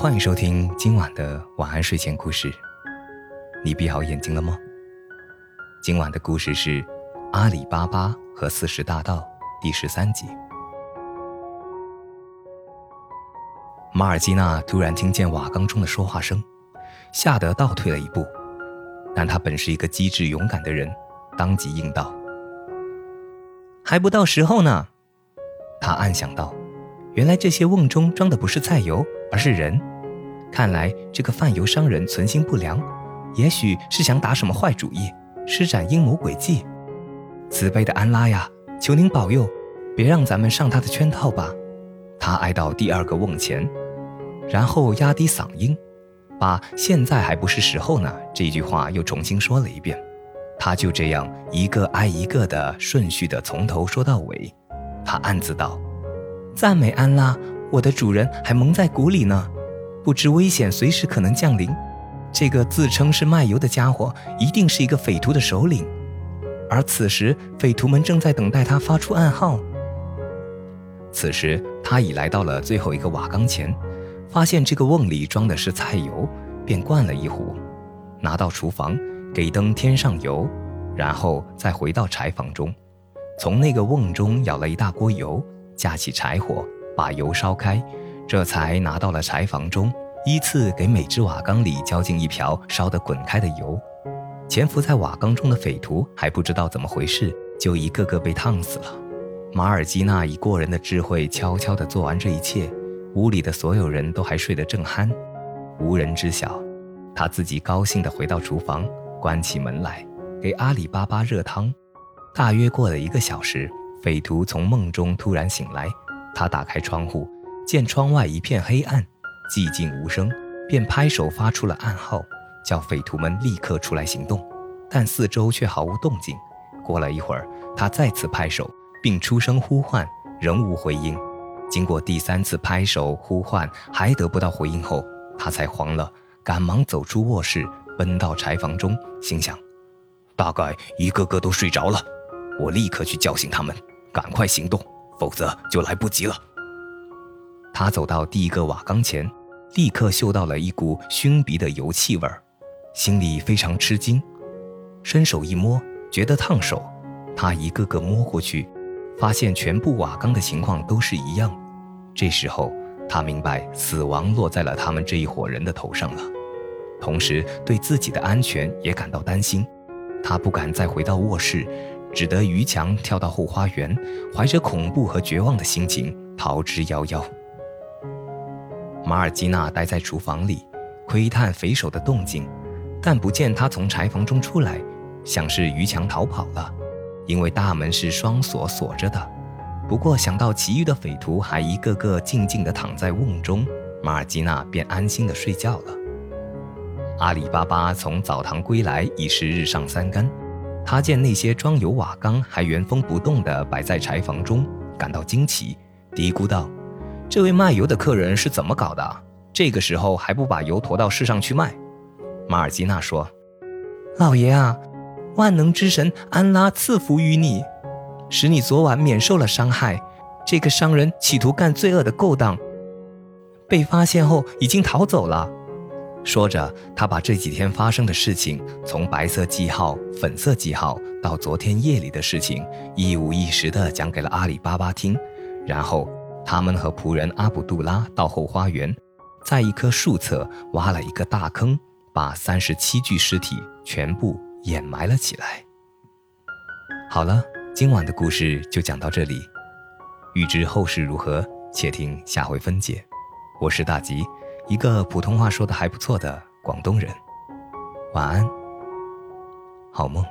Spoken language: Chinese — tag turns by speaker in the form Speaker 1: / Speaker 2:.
Speaker 1: 欢迎收听今晚的晚安睡前故事。你闭好眼睛了吗？今晚的故事是《阿里巴巴和四十大盗》第十三集。马尔基娜突然听见瓦缸中的说话声，吓得倒退了一步。但他本是一个机智勇敢的人，当即应道：“还不到时候呢。”他暗想道：“原来这些瓮中装的不是菜油，而是人。看来这个贩油商人存心不良，也许是想打什么坏主意，施展阴谋诡计。慈悲的安拉呀，求您保佑，别让咱们上他的圈套吧。”他挨到第二个瓮前，然后压低嗓音。把“现在还不是时候呢”这句话又重新说了一遍，他就这样一个挨一个的顺序的从头说到尾。他暗自道：“赞美安拉，我的主人还蒙在鼓里呢，不知危险随时可能降临。这个自称是卖油的家伙一定是一个匪徒的首领，而此时匪徒们正在等待他发出暗号。”此时他已来到了最后一个瓦缸前。发现这个瓮里装的是菜油，便灌了一壶，拿到厨房给灯添上油，然后再回到柴房中，从那个瓮中舀了一大锅油，架起柴火，把油烧开，这才拿到了柴房中，依次给每只瓦缸里浇进一瓢烧得滚开的油。潜伏在瓦缸中的匪徒还不知道怎么回事，就一个个被烫死了。马尔基娜以过人的智慧，悄悄地做完这一切。屋里的所有人都还睡得正酣，无人知晓。他自己高兴地回到厨房，关起门来给阿里巴巴热汤。大约过了一个小时，匪徒从梦中突然醒来。他打开窗户，见窗外一片黑暗，寂静无声，便拍手发出了暗号，叫匪徒们立刻出来行动。但四周却毫无动静。过了一会儿，他再次拍手，并出声呼唤，仍无回应。经过第三次拍手呼唤，还得不到回应后，他才慌了，赶忙走出卧室，奔到柴房中，心想：大概一个个都睡着了，我立刻去叫醒他们，赶快行动，否则就来不及了。他走到第一个瓦缸前，立刻嗅到了一股熏鼻的油气味儿，心里非常吃惊，伸手一摸，觉得烫手，他一个个摸过去。发现全部瓦缸的情况都是一样，这时候他明白死亡落在了他们这一伙人的头上了，同时对自己的安全也感到担心。他不敢再回到卧室，只得逾墙跳到后花园，怀着恐怖和绝望的心情逃之夭夭。马尔基娜待在厨房里，窥探匪首的动静，但不见他从柴房中出来，想是逾墙逃跑了。因为大门是双锁锁着的，不过想到其余的匪徒还一个个静静地躺在瓮中，马尔基娜便安心地睡觉了。阿里巴巴从澡堂归来已是日上三竿，他见那些装有瓦缸还原封不动地摆在柴房中，感到惊奇，嘀咕道：“这位卖油的客人是怎么搞的？这个时候还不把油驮到市上去卖？”马尔基娜说：“老爷啊。”万能之神安拉赐福于你，使你昨晚免受了伤害。这个商人企图干罪恶的勾当，被发现后已经逃走了。说着，他把这几天发生的事情，从白色记号、粉色记号到昨天夜里的事情，一五一十地讲给了阿里巴巴听。然后，他们和仆人阿卜杜拉到后花园，在一棵树侧挖了一个大坑，把三十七具尸体全部掩埋了起来。好了，今晚的故事就讲到这里，欲知后事如何，且听下回分解。我是大吉，一个普通话说的还不错的广东人。晚安，好梦。